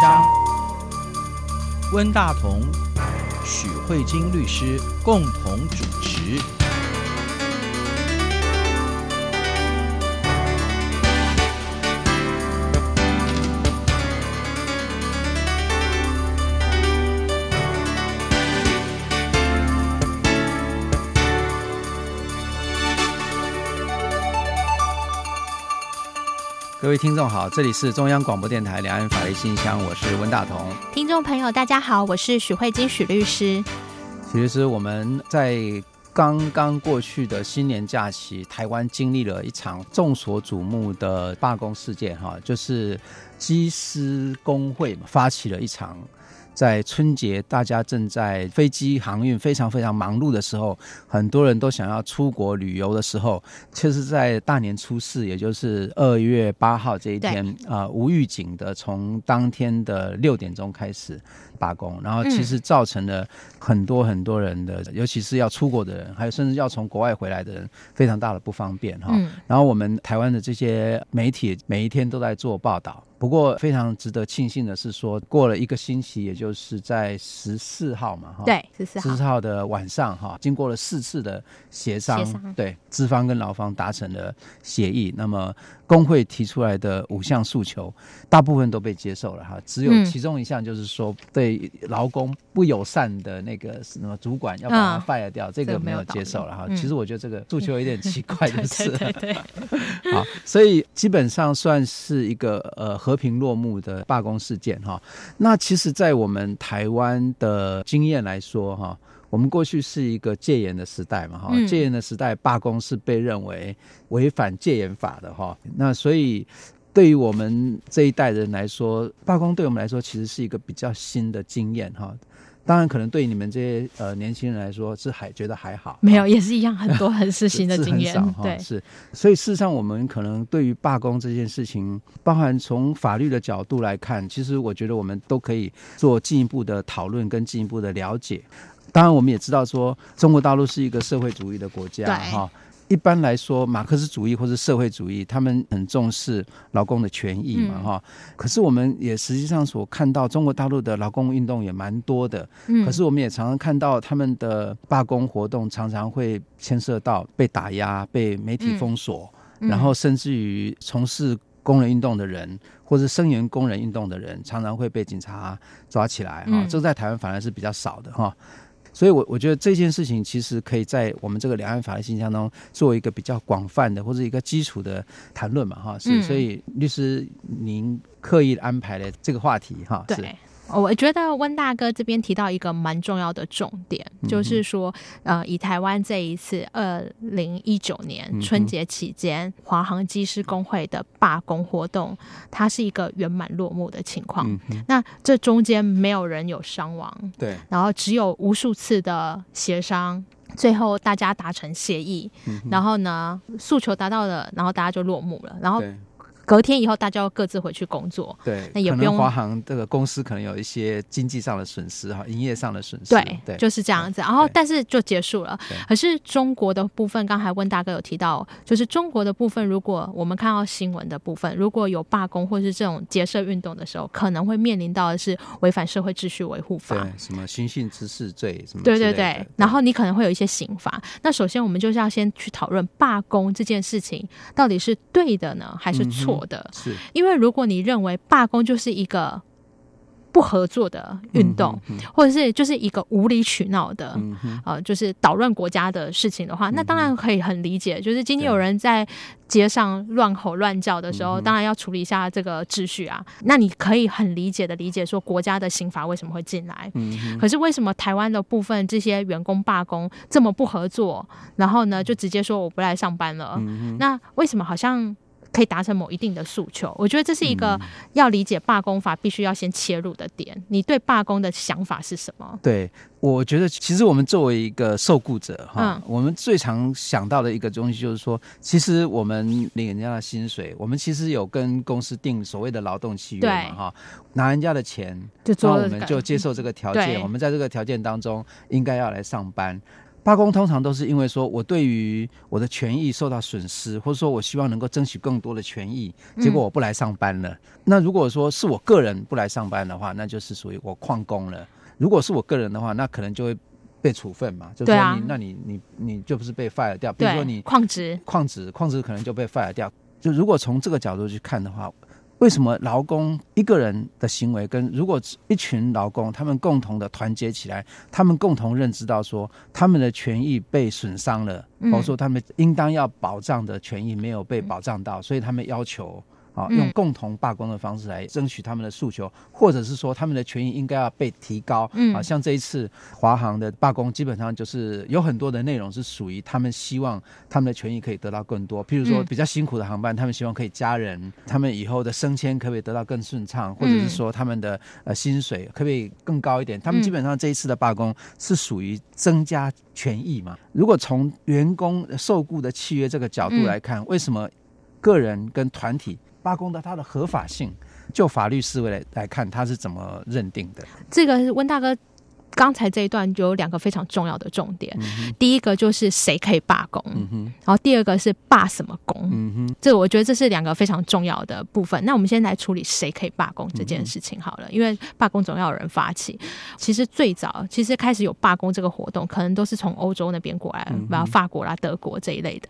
张，温大同、许慧晶律师共同主持。各位听众好，这里是中央广播电台两岸法律信箱，我是温大同。听众朋友大家好，我是许慧金许律师。许律师，我们在刚刚过去的新年假期，台湾经历了一场众所瞩目的罢工事件，哈，就是机师工会发起了一场。在春节，大家正在飞机航运非常非常忙碌的时候，很多人都想要出国旅游的时候，其实，在大年初四，也就是二月八号这一天，啊、呃，无预警的从当天的六点钟开始罢工，然后其实造成了很多很多人的，嗯、尤其是要出国的人，还有甚至要从国外回来的人，非常大的不方便哈。嗯、然后我们台湾的这些媒体每一天都在做报道。不过非常值得庆幸的是，说过了一个星期，也就是在十四号嘛，哈，对，十四号，的晚上，哈，经过了四次的协商，协商，对，资方跟劳方达成了协议，那么。工会提出来的五项诉求，大部分都被接受了哈，只有其中一项就是说对劳工不友善的那个什么主管要把他 fire 掉，这个没有接受了哈。其实我觉得这个诉求有点奇怪，就是 好，所以基本上算是一个呃和平落幕的罢工事件哈。那其实，在我们台湾的经验来说哈。我们过去是一个戒严的时代嘛，哈，戒严的时代罢工是被认为违反戒严法的哈。那所以对于我们这一代人来说，罢工对我们来说其实是一个比较新的经验哈。当然，可能对你们这些呃年轻人来说是还觉得还好，没有也是一样，很多很是新的经验，对，是。所以事实上，我们可能对于罢工这件事情，包含从法律的角度来看，其实我觉得我们都可以做进一步的讨论跟进一步的了解。当然，我们也知道说，中国大陆是一个社会主义的国家，哈。一般来说，马克思主义或者社会主义，他们很重视劳工的权益嘛，哈。可是我们也实际上所看到，中国大陆的劳工运动也蛮多的。可是我们也常常看到他们的罢工活动，常常会牵涉到被打压、被媒体封锁，然后甚至于从事工人运动的人，或是声援工人运动的人，常常会被警察抓起来，哈。这在台湾反而是比较少的，哈。所以我，我我觉得这件事情其实可以在我们这个两岸法律信箱中做一个比较广泛的或者一个基础的谈论嘛，哈，是，所以律师您刻意安排了这个话题，哈，是。我觉得温大哥这边提到一个蛮重要的重点，嗯、就是说，呃，以台湾这一次二零一九年春节期间华航机师工会的罢工活动，它是一个圆满落幕的情况。嗯、那这中间没有人有伤亡，对，然后只有无数次的协商，最后大家达成协议，嗯、然后呢，诉求达到了，然后大家就落幕了，然后。隔天以后，大家要各自回去工作。对，那也不用华航这个公司可能有一些经济上的损失哈，营业上的损失。对，对，就是这样子。然后，但是就结束了。可是中国的部分，刚才温大哥有提到，就是中国的部分，如果我们看到新闻的部分，如果有罢工或是这种结社运动的时候，可能会面临到的是违反社会秩序维护法，对，什么寻衅滋事罪什么。对对对。然后你可能会有一些刑罚。那首先，我们就是要先去讨论罢工这件事情到底是对的呢，还是错？的，是因为如果你认为罢工就是一个不合作的运动，嗯、哼哼或者是就是一个无理取闹的，嗯、呃，就是捣乱国家的事情的话，嗯、那当然可以很理解。就是今天有人在街上乱吼乱叫的时候，对当然要处理一下这个秩序啊。那你可以很理解的理解说，国家的刑法为什么会进来？嗯、可是为什么台湾的部分这些员工罢工这么不合作，然后呢就直接说我不来上班了？嗯、那为什么好像？可以达成某一定的诉求，我觉得这是一个要理解罢工法必须要先切入的点。你对罢工的想法是什么？对，我觉得其实我们作为一个受雇者哈，嗯、我们最常想到的一个东西就是说，其实我们领人家的薪水，我们其实有跟公司定所谓的劳动契约嘛哈，拿人家的钱，就做，我们就接受这个条件，我们在这个条件当中应该要来上班。罢工通常都是因为说我对于我的权益受到损失，或者说我希望能够争取更多的权益，结果我不来上班了。嗯、那如果说是我个人不来上班的话，那就是属于我旷工了。如果是我个人的话，那可能就会被处分嘛，就是说你，啊、那你你你就不是被 fire 掉，比如说你旷职，旷职，旷职可能就被 fire 掉。就如果从这个角度去看的话。为什么劳工一个人的行为跟如果一群劳工他们共同的团结起来，他们共同认知到说他们的权益被损伤了，或者说他们应当要保障的权益没有被保障到，所以他们要求。啊，用共同罢工的方式来争取他们的诉求，或者是说他们的权益应该要被提高。嗯，啊，像这一次华航的罢工，基本上就是有很多的内容是属于他们希望他们的权益可以得到更多。譬如说比较辛苦的航班，他们希望可以加人，他们以后的升迁可不可以得到更顺畅，或者是说他们的呃薪水可不可以更高一点？他们基本上这一次的罢工是属于增加权益嘛？如果从员工受雇的契约这个角度来看，为什么个人跟团体？罢工的它的合法性，就法律思维来来看，它是怎么认定的？这个温大哥。刚才这一段就有两个非常重要的重点，嗯、第一个就是谁可以罢工，嗯，然后第二个是罢什么工，嗯，这我觉得这是两个非常重要的部分。那我们先来处理谁可以罢工这件事情好了，嗯、因为罢工总要有人发起。其实最早其实开始有罢工这个活动，可能都是从欧洲那边过来，然后法国啦、德国这一类的。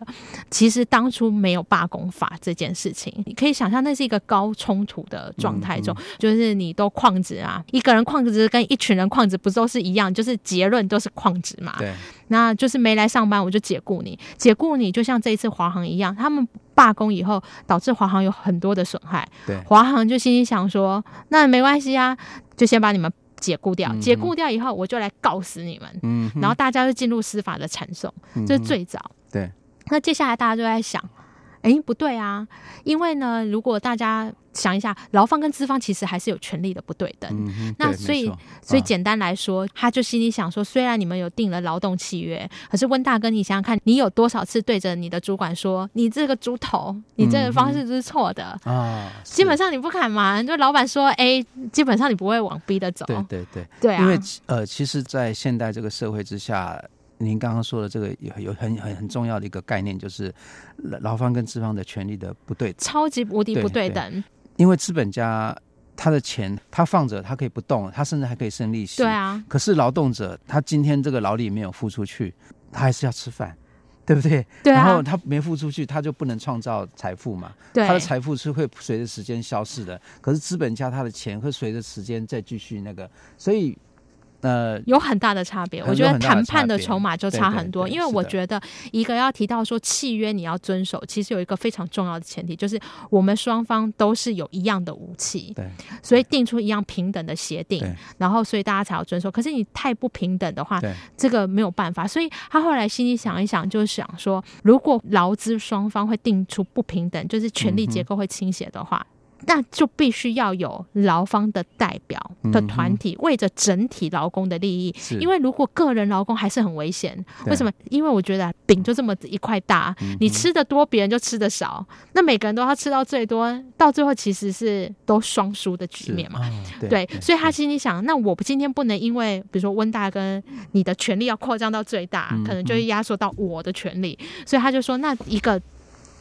其实当初没有罢工法这件事情，你可以想象那是一个高冲突的状态中，嗯、就是你都旷职啊，一个人旷职跟一群人旷职不都是一样，就是结论都是旷职嘛。对，那就是没来上班，我就解雇你。解雇你，就像这一次华航一样，他们罢工以后，导致华航有很多的损害。对，华航就心里想说，那没关系啊，就先把你们解雇掉。嗯、解雇掉以后，我就来告死你们。嗯，然后大家就进入司法的缠讼，这、就是最早。对，那接下来大家就在想。哎，不对啊！因为呢，如果大家想一下，劳方跟资方其实还是有权利的不对等。嗯、那所以，所以简单来说，他就心里想说：虽然你们有定了劳动契约，可是温大哥，你想想看，你有多少次对着你的主管说：“你这个猪头，你这个方式是错的、嗯、啊？” 基本上你不敢嘛？就老板说 A，基本上你不会往 B 的走。对对对，对啊！因为呃，其实，在现代这个社会之下。您刚刚说的这个有有很很很重要的一个概念，就是劳方跟资方的权利的不对等，超级无敌不对等。对对，因为资本家他的钱他放着，他可以不动，他甚至还可以生利息。对啊。可是劳动者他今天这个劳力没有付出去，他还是要吃饭，对不对？对啊。然后他没付出去，他就不能创造财富嘛。对。他的财富是会随着时间消逝的，可是资本家他的钱会随着时间再继续那个，所以。呃，有很大的差别，我觉得谈判的筹码就差很多。因为我觉得一个要提到说契约你要遵守，其实有一个非常重要的前提，就是我们双方都是有一样的武器，对，所以定出一样平等的协定，然后所以大家才要遵守。可是你太不平等的话，这个没有办法。所以他后来心里想一想，就想说，如果劳资双方会定出不平等，就是权力结构会倾斜的话。嗯那就必须要有劳方的代表的团体，为着整体劳工的利益。因为如果个人劳工还是很危险。为什么？因为我觉得饼就这么一块大，你吃的多，别人就吃的少。那每个人都要吃到最多，到最后其实是都双输的局面嘛。对，所以他心里想：那我今天不能因为，比如说温大跟你的权利要扩张到最大，可能就会压缩到我的权利。所以他就说：那一个。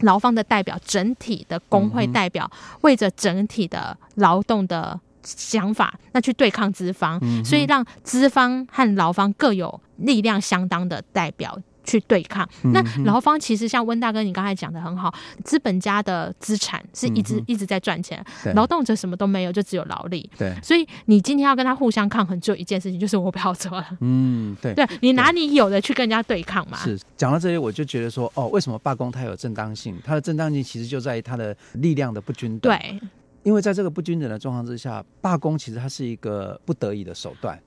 劳方的代表，整体的工会代表，为着整体的劳动的想法，那去对抗资方，所以让资方和劳方各有力量相当的代表。去对抗，那劳方其实像温大哥你刚才讲的很好，资本家的资产是一直一直在赚钱，劳动者什么都没有，就只有劳力。对，所以你今天要跟他互相抗衡，只有一件事情，就是我不要做了。嗯，对，对你拿你有的去跟人家对抗嘛。是，讲到这里，我就觉得说，哦，为什么罢工它有正当性？它的正当性其实就在于它的力量的不均等。对，因为在这个不均等的状况之下，罢工其实它是一个不得已的手段。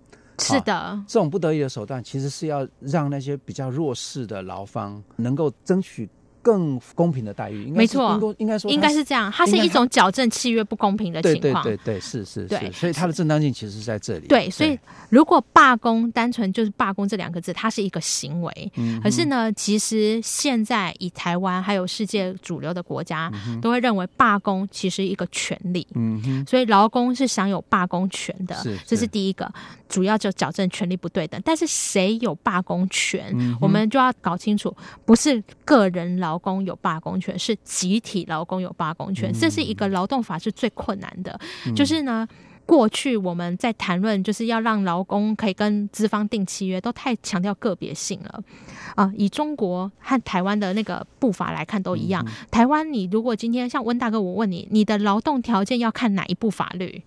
是的、啊，这种不得已的手段，其实是要让那些比较弱势的劳方能够争取更公平的待遇，没错，应该说应该是这样，它是一种矫正契约不公平的情况。对对对对，是是是，所以它的正当性其实是在这里。对，所以如果罢工单纯就是罢工这两个字，它是一个行为。嗯。可是呢，其实现在以台湾还有世界主流的国家，都会认为罢工其实一个权利。嗯哼。所以劳工是享有罢工权的，是这是第一个，主要就矫正权利不对等。但是谁有罢工权，我们就要搞清楚，不是个人劳。工有罢工权，是集体劳工有罢工权，这是一个劳动法是最困难的。嗯、就是呢，过去我们在谈论，就是要让劳工可以跟资方订契约，都太强调个别性了啊。以中国和台湾的那个步伐来看，都一样。嗯、台湾，你如果今天像温大哥，我问你，你的劳动条件要看哪一部法律？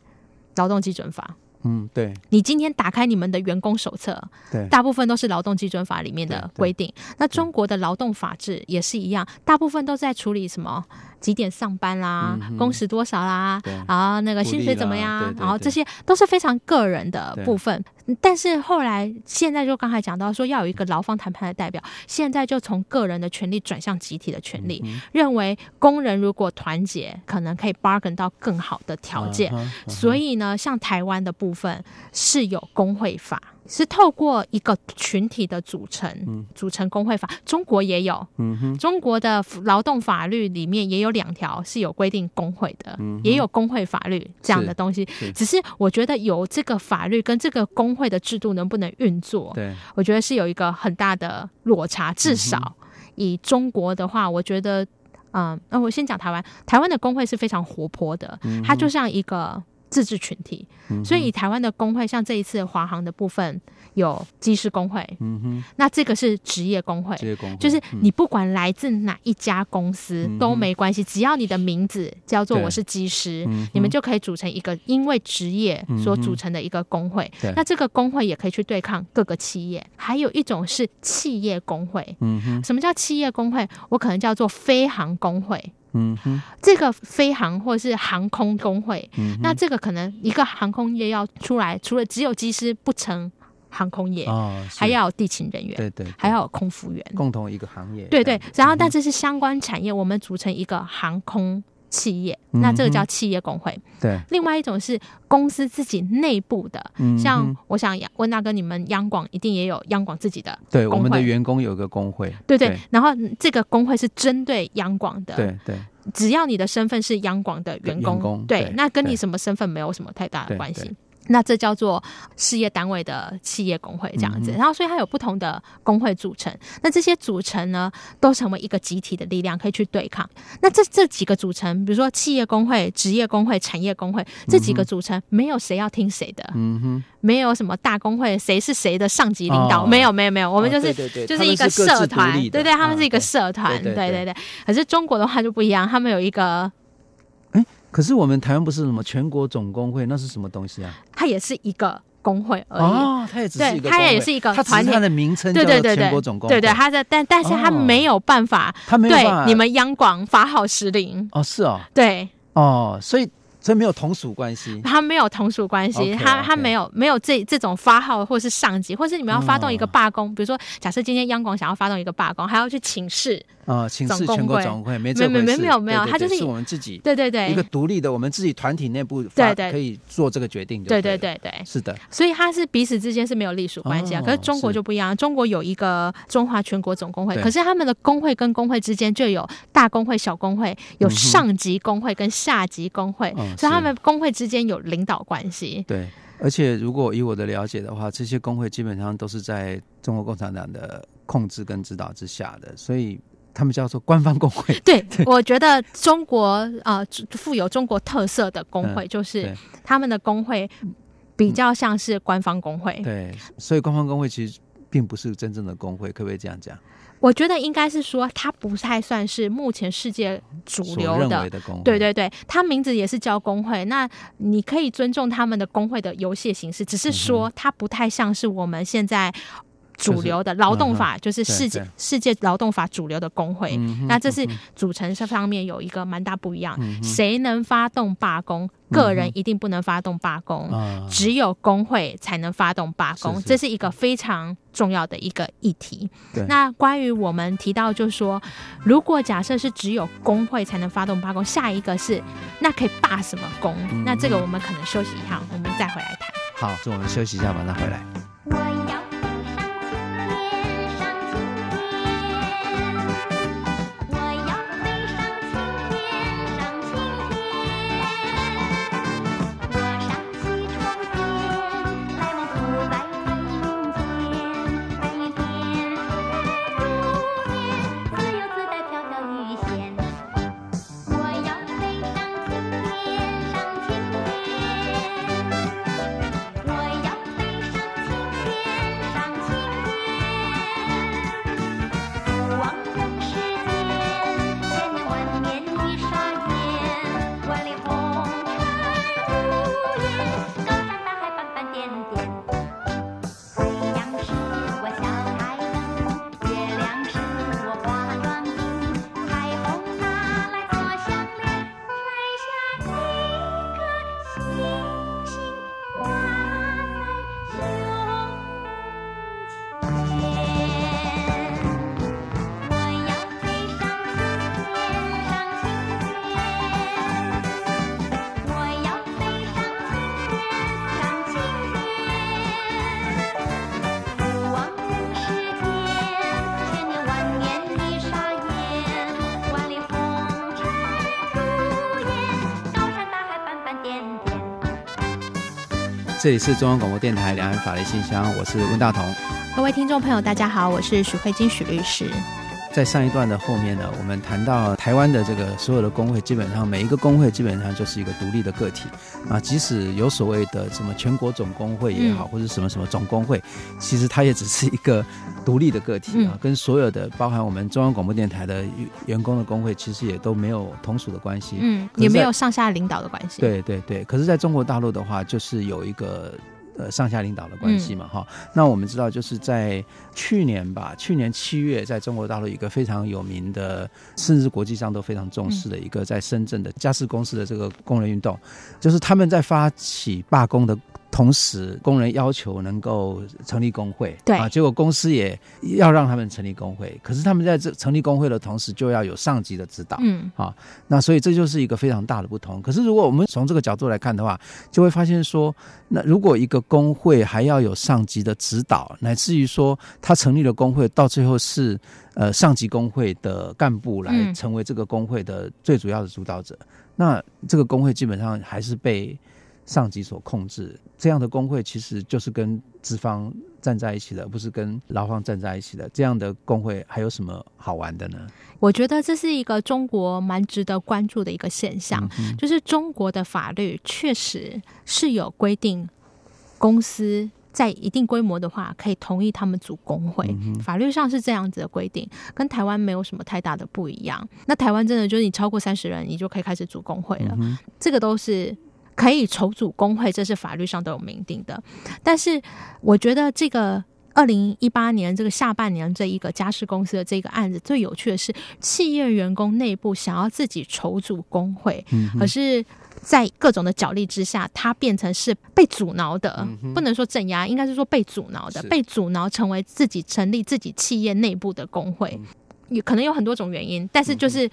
劳动基准法。嗯，对。你今天打开你们的员工手册，对，大部分都是劳动基准法里面的规定。那中国的劳动法制也是一样，大部分都在处理什么？几点上班啦，嗯、工时多少啦，然后那个薪水怎么样？对对对，然后这些都是非常个人的部分。但是后来现在就刚才讲到说要有一个劳方谈判的代表，现在就从个人的权利转向集体的权利，嗯、认为工人如果团结，可能可以 bargain 到更好的条件。Uh uh. 所以呢，像台湾的部分是有工会法。是透过一个群体的组成，嗯、组成工会法。中国也有，嗯、中国的劳动法律里面也有两条是有规定工会的，嗯、也有工会法律这样的东西。是是，只是我觉得有这个法律跟这个工会的制度能不能运作，对，我觉得是有一个很大的落差。至少以中国的话，我觉得，嗯，那我先讲台湾，台湾的工会是非常活泼的，嗯、它就像一个。自治群体，所以以台湾的工会，像这一次华航的部分有机师工会，嗯哼，那这个是职业工会，职业工会就是你不管来自哪一家公司都没关系，只要你的名字叫做我是机师，你们就可以组成一个因为职业所组成的一个工会。那这个工会也可以去对抗各个企业。还有一种是企业工会，嗯哼，什么叫企业工会？我可能叫做飞航工会。嗯哼，这个飞航或是航空工会，嗯，那这个可能一个航空业要出来，除了只有机师不成航空业，哦，还要有地勤人员，对对，对，还要有空服员，共同一个行业，对对。然后，但这是相关产业，我们组成一个航空。企业，那这个叫企业工会。嗯、对，另外一种是公司自己内部的，嗯、像我想问大哥，你们央广一定也有央广自己的。对，我们的员工有个工会。对对，对，然后这个工会是针对央广的。对对，只要你的身份是央广的员工，对，对，那跟你什么身份没有什么太大的关系。那这叫做事业单位的企业工会这样子，然后所以它有不同的工会组成。那这些组成呢，都成为一个集体的力量，可以去对抗。那这这几个组成，比如说企业工会、职业工会、产业工会这几个组成，没有谁要听谁的，嗯哼，没有什么大工会，谁是谁的上级领导，没有，没有，没有，我们就是就是一个社团，对对，他们是一个社团，对对对。可是中国的话就不一样，他们有一个。可是我们台湾不是什么全国总工会，那是什么东西啊？它也是一个工会而已。哦，它也只是一个，它也是一个团体。它的名称叫全国总工会。对对，它的但但是它没有办法，它没有办法对你们央广法好时令。哦，是哦。对。哦，所以。所以没有同属关系，他没有同属关系，他、他没有.没有这这种发号或是上级，或是你们要发动一个罢工，嗯、比如说假设今天央广想要发动一个罢工，还要去请示啊，请示全国总工会，没这没没没有没有，他就是是我们自己对对对。一个独立的，我们自己团体内部对对。可以做这个决定对，对对对对，是的，所以他是彼此之间是没有隶属关系啊、哦，可是中国就不一样，中国有一个中华全国总工会，可是他们的工会跟工会之间就有大工会、小工会，有上级工会跟下级工会，嗯、所以他们工会。之间有领导关系，对，而且如果以我的了解的话，这些工会基本上都是在中国共产党的控制跟指导之下的，所以他们叫做官方工会。对，对我觉得中国啊，富有中国特色的工会，就是他们的工会比较像是官方工会。对，所以官方工会其实并不是真正的工会，可不可以这样讲？我觉得应该是说，它不太算是目前世界主流的，的。对对对，它名字也是叫工会。那你可以尊重他们的工会的游戏形式，只是说它不太像是我们现在主流的劳动法，就是世界世界劳动法主流的工会。那这是组成上面有一个蛮大不一样。谁能发动罢工？个人一定不能发动罢工，只有工会才能发动罢工。这是一个非常重要的一个议题。那关于我们提到，就是说，如果假设是只有工会才能发动罢工，下一个是那可以罢什么工？那这个我们可能休息一下，我们再回来谈。好，就我们休息一下，马上回来。这里是中央广播电台两岸法律信箱，我是温大同。各位听众朋友，大家好，我是许慧金许律师。在上一段的后面呢，我们谈到台湾的这个所有的工会，基本上每一个工会基本上就是一个独立的个体啊。即使有所谓的什么全国总工会也好，或者什么什么总工会，其实它也只是一个独立的个体啊，跟所有的包含我们中央广播电台的员工的工会，其实也都没有同属的关系，嗯，也没有上下领导的关系。对对对，可是在中国大陆的话，就是有一个。呃，上下领导的关系嘛，哈、嗯。那我们知道，就是在去年吧，去年七月，在中国大陆一个非常有名的，甚至国际上都非常重视的一个，在深圳的家事公司的这个工人运动，就是他们在发起罢工的。同时，工人要求能够成立工会，对啊，结果公司也要让他们成立工会。可是他们在这成立工会的同时，就要有上级的指导，嗯，啊，那所以这就是一个非常大的不同。可是如果我们从这个角度来看的话，就会发现说，那如果一个工会还要有上级的指导，乃至于说他成立了工会，到最后是呃上级工会的干部来成为这个工会的最主要的主导者，嗯、那这个工会基本上还是被。上级所控制这样的工会，其实就是跟资方站在一起的，不是跟劳方站在一起的。这样的工会还有什么好玩的呢？我觉得这是一个中国蛮值得关注的一个现象，嗯、就是中国的法律确实是有规定，公司在一定规模的话，可以同意他们组工会。嗯、法律上是这样子的规定，跟台湾没有什么太大的不一样。那台湾真的就是你超过三十人，你就可以开始组工会了。嗯、这个都是。可以筹组工会，这是法律上都有明定的。但是，我觉得这个二零一八年这个下半年这一个家事公司的这个案子，最有趣的是，企业员工内部想要自己筹组工会，可是，在各种的角力之下，它变成是被阻挠的，不能说镇压，应该是说被阻挠的，被阻挠成为自己成立自己企业内部的工会，也可能有很多种原因，但是就是。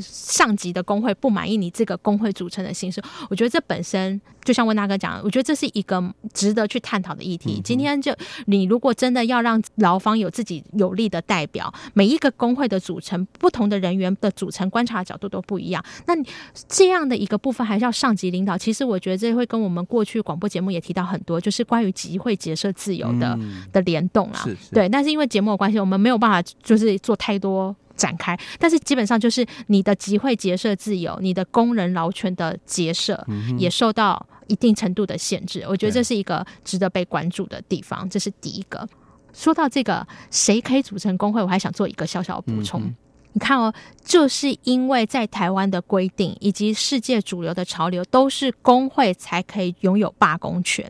上级的工会不满意你这个工会组成的形式，我觉得这本身就像温大哥讲，我觉得这是一个值得去探讨的议题。今天就你如果真的要让劳方有自己有力的代表，每一个工会的组成，不同的人员的组成，观察的角度都不一样。那你这样的一个部分还是要上级领导。其实我觉得这会跟我们过去广播节目也提到很多，就是关于集会结社自由的的联动啊。对，但是因为节目的关系，我们没有办法就是做太多。展开，但是基本上就是你的集会结社自由，你的工人劳权的结社也受到一定程度的限制。我觉得这是一个值得被关注的地方，这是第一个。说到这个，谁可以组成工会，我还想做一个小小的补充。你看哦，就是因为在台湾的规定以及世界主流的潮流，都是工会才可以拥有罢工权，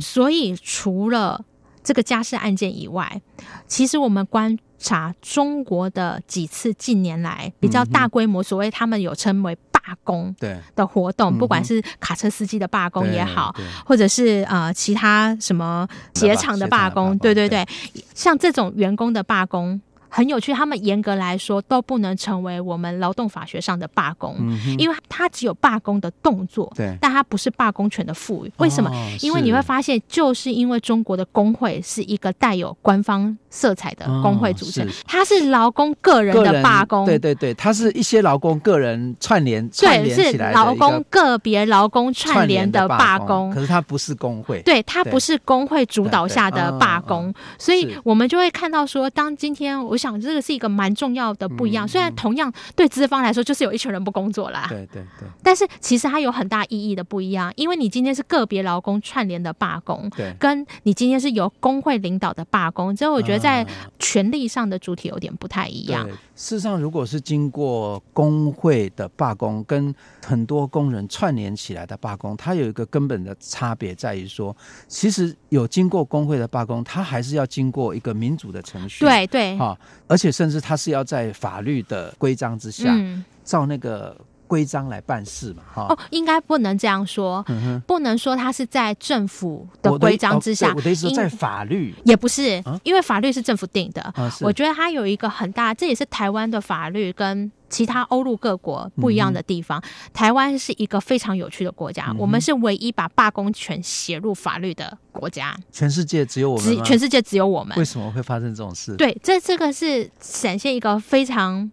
所以除了这个家事案件以外，其实我们观察中国的几次近年来比较大规模，所谓他们有称为罢工的活动，不管是卡车司机的罢工也好，或者是呃其他什么鞋厂的罢工，对对。对，像这种员工的罢工。很有趣，他们严格来说都不能成为我们劳动法学上的罢工，嗯、因为它只有罢工的动作，对，但它不是罢工权的赋予。为什么？哦、因为你会发现，就是因为中国的工会是一个带有官方色彩的工会组织，哦、是。它是劳工个人的罢工，对对对，它是一些劳工个人串联串联起来的，对，是劳工个别劳工串联的罢工，可是它不是工会，对，它不是工会主导下的罢工，哦、所以我们就会看到说，当今天我。想这个是一个蛮重要的不一样，虽然同样对资方来说就是有一群人不工作啦，对对对，但是其实它有很大意义的不一样，因为你今天是个别劳工串联的罢工，对，跟你今天是由工会领导的罢工，所以我觉得在权力上的主体有点不太一样。事实上，如果是经过工会的罢工，跟很多工人串联起来的罢工，它有一个根本的差别在于说，其实有经过工会的罢工，它还是要经过一个民主的程序，对对，哈。而且甚至他是要在法律的规章之下，嗯、照那个规章来办事嘛，哈。哦，应该不能这样说，嗯、不能说他是在政府的规章之下。我的，意思说在法律也不是，啊、因为法律是政府定的。啊、我觉得它有一个很大，这也是台湾的法律跟其他欧陆各国不一样的地方。嗯、台湾是一个非常有趣的国家，嗯、我们是唯一把罢工权写入法律的国家。全世界只有我们，全世界只有我们。为什么会发生这种事？对，这这个是展现一个非常。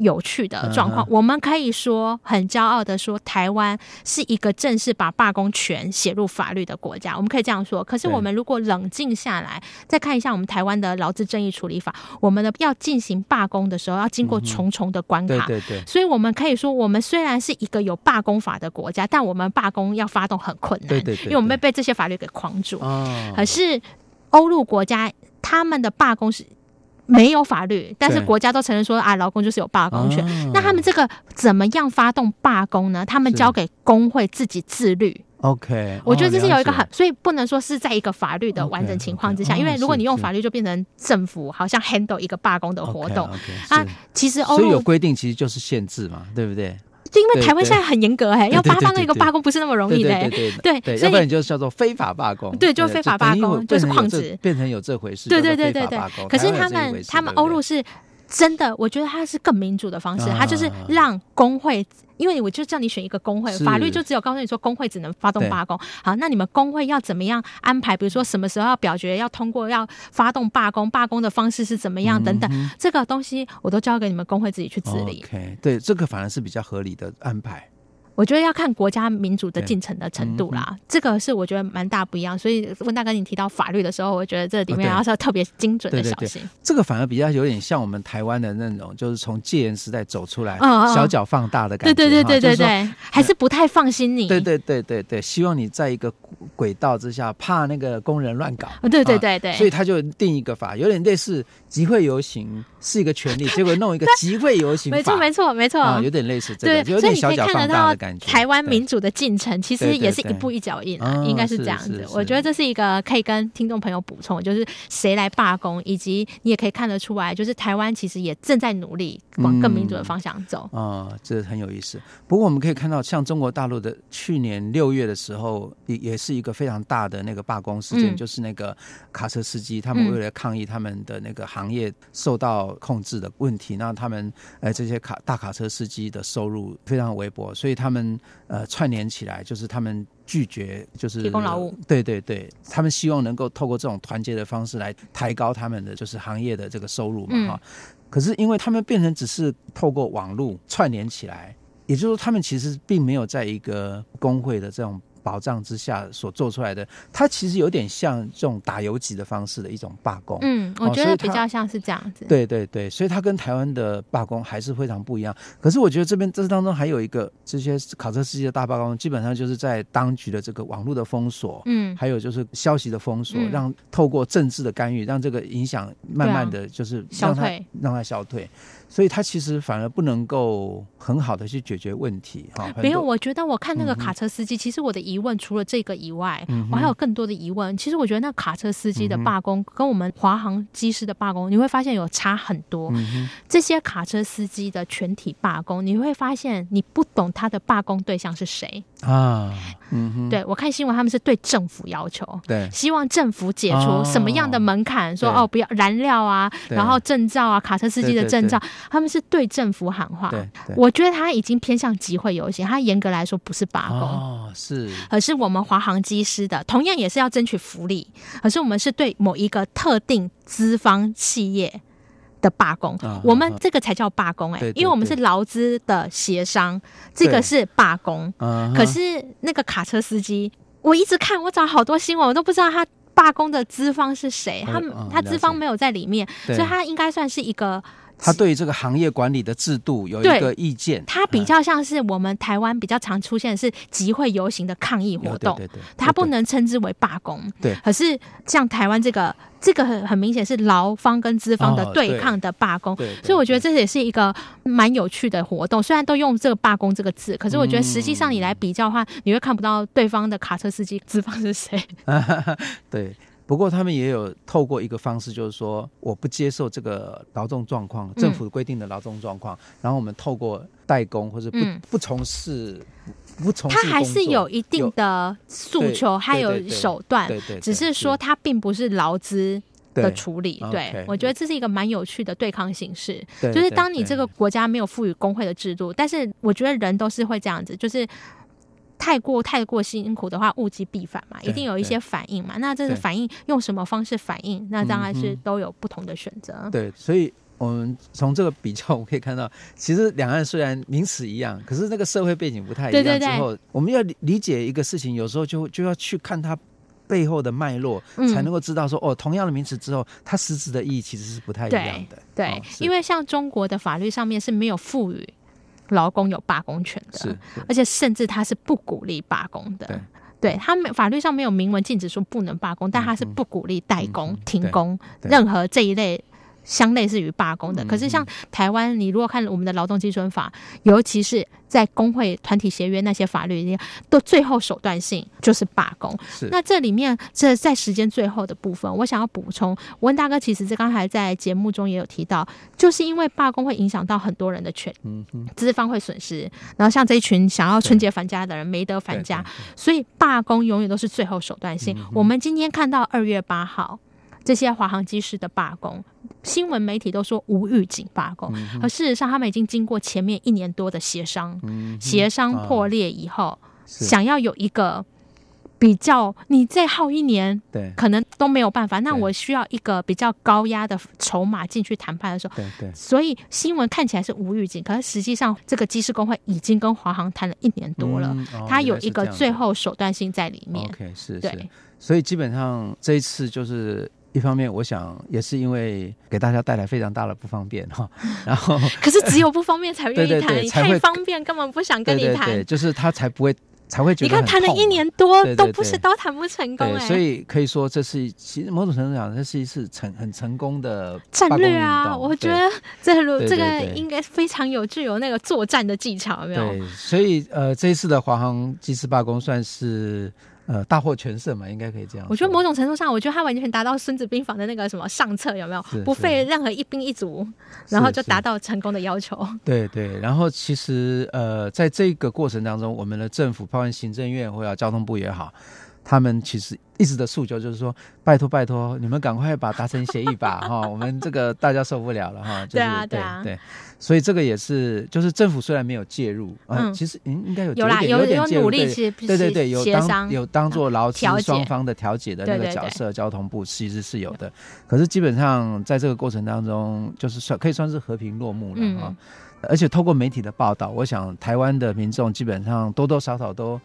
有趣的状况，我们可以说很骄傲的说，台湾是一个正式把罢工权写入法律的国家。我们可以这样说。可是，我们如果冷静下来，再看一下我们台湾的劳资争议处理法，我们的要进行罢工的时候，要经过重重的关卡。对对对。所以，我们可以说，我们虽然是一个有罢工法的国家，但我们罢工要发动很困难。对对对。因为我们被这些法律给框住。哦。可是，欧陆国家他们的罢工是。没有法律，但是国家都承认说啊，劳工就是有罢工权。哦、那他们这个怎么样发动罢工呢？他们交给工会自己自律。OK，我觉得这是有一个很，哦、所以不能说是在一个法律的完整情况之下，okay, okay, 因为如果你用法律，就变成政府好像 handle 一个罢工的活动 okay, 啊。其实欧陆所以有规定，其实就是限制嘛，对不对？就因为台湾现在很严格哎，要发放那个罢工不是那么容易的，对对，要不然就叫做非法罢工，对，就非法罢工，就是矿职，变成有这回事，对对对对对。可是他们他们欧陆是真的，我觉得他是更民主的方式，他就是让工会。因为我就叫你选一个工会，法律就只有告诉你说工会只能发动罢工。好，那你们工会要怎么样安排？比如说什么时候要表决，要通过，要发动罢工，罢工的方式是怎么样等等，这个东西我都交给你们工会自己去治理。OK，对，这个反而是比较合理的安排。我觉得要看国家民主的进程的程度啦，这个是我觉得蛮大不一样。所以温大哥，你提到法律的时候，我觉得这里面要是要特别精准的小心。这个反而比较有点像我们台湾的那种，就是从戒严时代走出来，小脚放大的感觉。对对对对对对，还是不太放心你。对对对对对，希望你在一个轨道之下，怕那个工人乱搞。对对对对，所以他就定一个法，有点类似集会游行是一个权利，结果弄一个集会游行法。没错没错没错啊，有点类似这个，有点小脚放大的感觉。台湾民主的进程其实也是一步一脚印啊，应该是这样子。我觉得这是一个可以跟听众朋友补充，就是谁来罢工，以及你也可以看得出来，就是台湾其实也正在努力往更民主的方向走。啊、这很有意思。不过我们可以看到，像中国大陆的去年六月的时候，也也是一个非常大的那个罢工事件，嗯、就是那个卡车司机他们为了抗议他们的那个行业受到控制的问题，那他们呃这些卡大卡车司机的收入非常微薄，所以他们呃。串联起来，就是他们拒绝，就是提供劳务。对对对，他们希望能够透过这种团结的方式来抬高他们的就是行业的这个收入嘛哈。嗯、可是因为他们变成只是透过网络串联起来，也就是说，他们其实并没有在一个工会的这种。保障之下所做出来的，它其实有点像这种打游击的方式的一种罢工。嗯，我觉得比较像是这样子。对对对，所以它跟台湾的罢工还是非常不一样。可是我觉得这边这当中还有一个，这些卡车司机的大罢工，基本上就是在当局的这个网络的封锁，嗯，还有就是消息的封锁，嗯、让透过政治的干预，让这个影响慢慢的就是让它、啊、消退，让它消退。所以它其实反而不能够很好的去解决问题哈。没有，我觉得我看那个卡车司机，嗯、其实我的疑疑问，除了这个以外，嗯、我还有更多的疑问。其实我觉得那卡车司机的罢工跟我们华航机师的罢工，你会发现有差很多。嗯、这些卡车司机的全体罢工，你会发现你不懂他的罢工对象是谁啊？嗯哼，对，我看新闻，他们是对政府要求，对，希望政府解除什么样的门槛，哦、说哦，不要燃料啊，然后证照啊，卡车司机的证照，他们是对政府喊话。对，我觉得他已经偏向集会游行，他严格来说不是罢工，哦，是，而是我们华航机师的，同样也是要争取福利，可是我们是对某一个特定资方企业的罢工，哦、我们这个才叫罢工哎、欸，因为我们是劳资的协商，这个是罢工。可是那个卡车司机，我一直看，我找好多新闻，我都不知道他罢工的资方是谁，他他资方没有在里面，所以他应该算是一个。他对于这个行业管理的制度有一个意见，他比较像是我们台湾比较常出现的是集会游行的抗议活动，对对对，他不能称之为罢工。对，可是像台湾这个这个很很明显是劳方跟资方的对抗的罢工，所以我觉得这也是一个蛮有趣的活动。虽然都用这个罢工这个字，可是我觉得实际上你来比较的话，你会看不到对方的卡车司机资方是谁。对。不过他们也有透过一个方式，就是说我不接受这个劳动状况，政府规定的劳动状况，嗯、然后我们透过代工或者不、嗯、不从事不从事，他还是有一定的诉求，还有手段，只是说他并不是劳资的处理。对，对，我觉得这是一个蛮有趣的对抗形式，就是当你这个国家没有赋予工会的制度，但是我觉得人都是会这样子，就是。太过太过辛苦的话，物极必反嘛，一定有一些反应嘛。那这个反应用什么方式反应？那当然是都有不同的选择。对，所以我们从这个比较，我们可以看到，其实两岸虽然名词一样，可是那个社会背景不太一样。之后，对对对，我们要理解一个事情，有时候就就要去看它背后的脉络，才能够知道说，哦，同样的名词之后，它实质的意义其实是不太一样的。对，对，因为像中国的法律上面是没有赋予。劳工有罢工权的，而且甚至他是不鼓励罢工的。对，对他没法律上没有明文禁止说不能罢工，但他是不鼓励代工、停工，任何这一类。相类似于罢工的，可是像台湾，你如果看我们的劳动基准法，尤其是在工会团体协约那些法律都最后手段性就是罢工。是。那这里面这在时间最后的部分，我想要补充，温大哥其实这刚才在节目中也有提到，就是因为罢工会影响到很多人的权，资方会损失，然后像这一群想要春节返家的人没得返家，所以罢工永远都是最后手段性。我们今天看到二月八号。这些华航机师的罢工，新闻媒体都说无预警罢工，而事实上他们已经经过前面一年多的协商，协商破裂以后，想要有一个比较，你再耗一年，对，可能都没有办法。那我需要一个比较高压的筹码进去谈判的时候，对对。所以新闻看起来是无预警，可是实际上这个机师工会已经跟华航谈了一年多了，他有一个最后手段性在里面。OK，是，对。所以基本上这一次就是。一方面，我想也是因为给大家带来非常大的不方便哈，然后可是只有不方便才愿意谈，你太方便根本不想跟你谈，对就是他才不会才会觉得你看谈了一年多都不是都谈不成功哎，所以可以说这是其实某种程度上这是一次成很成功的战略啊，我觉得这这个应该非常有具有那个作战的技巧，有没有？对，所以呃这一次的华航机师罢工算是。呃，大获全胜嘛，应该可以这样。我觉得某种程度上，我觉得他完全达到《孙子兵法》的那个什么上策，有没有？不费任何一兵一卒，然后就达到成功的要求。对对，然后其实呃，在这个过程当中，我们的政府，包括行政院或者交通部也好。他们其实一直的诉求就是说，拜托拜托，你们赶快把达成协议吧，哈，我们这个大家受不了了，哈。就是、对啊，对啊，对。所以这个也是，就是政府虽然没有介入，嗯，其实应应该有有啦，有有努力，其实对对对，有当有当做劳资双方的调解的那个角色，交通部其实是有的。可是基本上在这个过程当中，就是算可以算是和平落幕了，哈。而且透过媒体的报道，我想台湾的民众基本上多多少少都。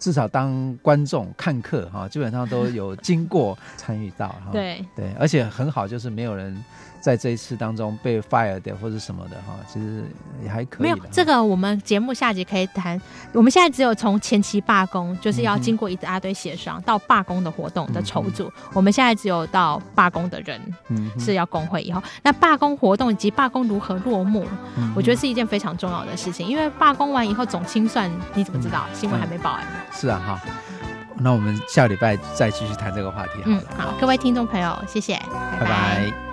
至少当观众看客哈，基本上都有经过参与到哈。对对，而且很好，就是没有人在这一次当中被 fired 或者什么的哈，其实也还可以。没有这个，我们节目下集可以谈。我们现在只有从前期罢工，就是要经过一大堆协商，到罢工的活动的筹组。我们现在只有到罢工的人嗯是要工会以后，那罢工活动以及罢工如何落幕，我觉得是一件非常重要的事情。因为罢工完以后总清算，你怎么知道？新闻还没报哎。是啊，哈。那我们下礼拜再继续谈这个话题好了。嗯，好，各位听众朋友，谢谢，拜拜。拜拜。